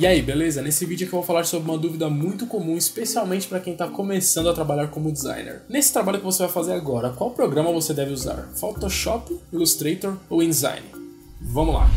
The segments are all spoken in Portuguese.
E aí, beleza? Nesse vídeo aqui eu vou falar sobre uma dúvida muito comum, especialmente para quem está começando a trabalhar como designer. Nesse trabalho que você vai fazer agora, qual programa você deve usar? Photoshop, Illustrator ou InDesign? Vamos lá!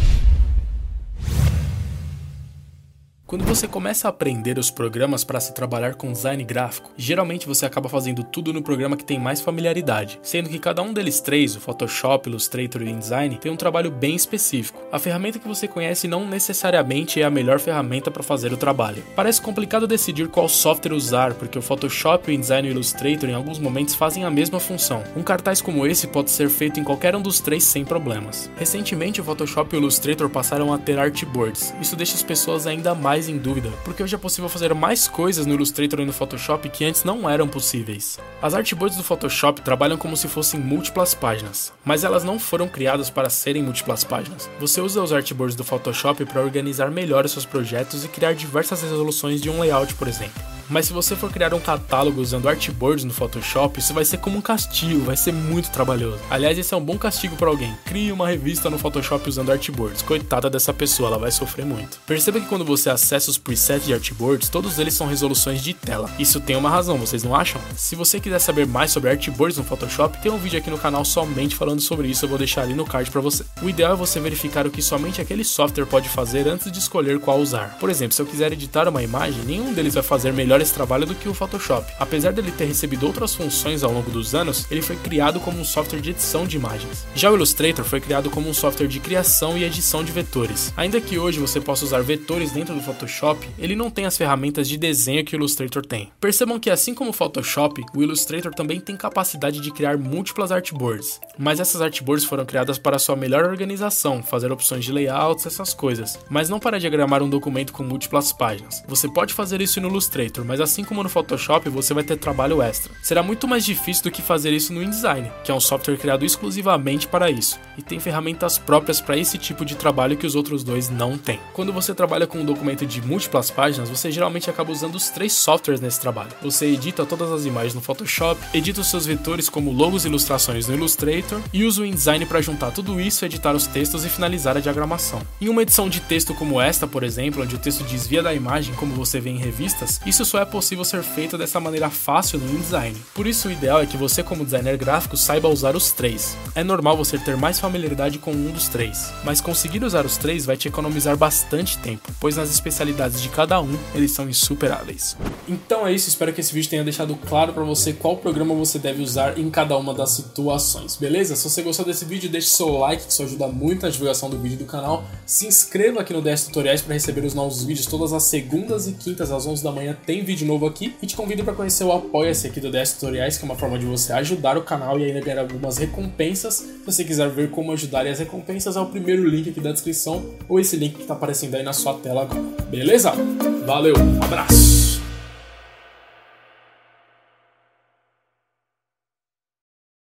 Quando você começa a aprender os programas para se trabalhar com design gráfico, geralmente você acaba fazendo tudo no programa que tem mais familiaridade, sendo que cada um deles três, o Photoshop, Illustrator e InDesign, tem um trabalho bem específico. A ferramenta que você conhece não necessariamente é a melhor ferramenta para fazer o trabalho. Parece complicado decidir qual software usar, porque o Photoshop, o InDesign e o Illustrator em alguns momentos fazem a mesma função. Um cartaz como esse pode ser feito em qualquer um dos três sem problemas. Recentemente, o Photoshop e o Illustrator passaram a ter artboards. Isso deixa as pessoas ainda mais mais em dúvida, porque hoje é possível fazer mais coisas no Illustrator e no Photoshop que antes não eram possíveis. As artboards do Photoshop trabalham como se fossem múltiplas páginas, mas elas não foram criadas para serem múltiplas páginas. Você usa os artboards do Photoshop para organizar melhor os seus projetos e criar diversas resoluções de um layout, por exemplo. Mas se você for criar um catálogo usando artboards no Photoshop, isso vai ser como um castigo, vai ser muito trabalhoso. Aliás, esse é um bom castigo para alguém. Crie uma revista no Photoshop usando artboards. Coitada dessa pessoa, ela vai sofrer muito. Perceba que quando você acessa os presets de artboards, todos eles são resoluções de tela. Isso tem uma razão, vocês não acham? Se você quiser saber mais sobre artboards no Photoshop, tem um vídeo aqui no canal somente falando sobre isso, eu vou deixar ali no card para você. O ideal é você verificar o que somente aquele software pode fazer antes de escolher qual usar. Por exemplo, se eu quiser editar uma imagem, nenhum deles vai fazer melhor esse trabalho do que o Photoshop. Apesar dele ter recebido outras funções ao longo dos anos, ele foi criado como um software de edição de imagens. Já o Illustrator foi criado como um software de criação e edição de vetores. Ainda que hoje você possa usar vetores dentro do Photoshop, ele não tem as ferramentas de desenho que o Illustrator tem. Percebam que assim como o Photoshop, o Illustrator também tem capacidade de criar múltiplas artboards, mas essas artboards foram criadas para sua melhor organização, fazer opções de layouts, essas coisas, mas não para diagramar um documento com múltiplas páginas. Você pode fazer isso no Illustrator, mas assim como no Photoshop, você vai ter trabalho extra. Será muito mais difícil do que fazer isso no InDesign, que é um software criado exclusivamente para isso, e tem ferramentas próprias para esse tipo de trabalho que os outros dois não têm. Quando você trabalha com um documento de múltiplas páginas, você geralmente acaba usando os três softwares nesse trabalho. Você edita todas as imagens no Photoshop, edita os seus vetores como logos e ilustrações no Illustrator e usa o InDesign para juntar tudo isso, editar os textos e finalizar a diagramação. Em uma edição de texto como esta, por exemplo, onde o texto desvia da imagem, como você vê em revistas, isso só é possível ser feito dessa maneira fácil no InDesign. Por isso, o ideal é que você, como designer gráfico, saiba usar os três. É normal você ter mais familiaridade com um dos três, mas conseguir usar os três vai te economizar bastante tempo, pois nas especialidades de cada um eles são insuperáveis. Então é isso, espero que esse vídeo tenha deixado claro para você qual programa você deve usar em cada uma das situações, beleza? Se você gostou desse vídeo, deixe seu like, que isso ajuda muito na divulgação do vídeo do canal. Se inscreva aqui no DS Tutoriais para receber os novos vídeos todas as segundas e quintas às 11 da manhã, tem vídeo novo aqui. E te convido para conhecer o Apoia-se aqui do DS Tutoriais, que é uma forma de você ajudar o canal e ainda ganhar algumas recompensas. Se você quiser ver como ajudar e as recompensas, é o primeiro link aqui da descrição ou esse link que está aparecendo aí na sua tela agora. Beleza? Valeu, um abraço!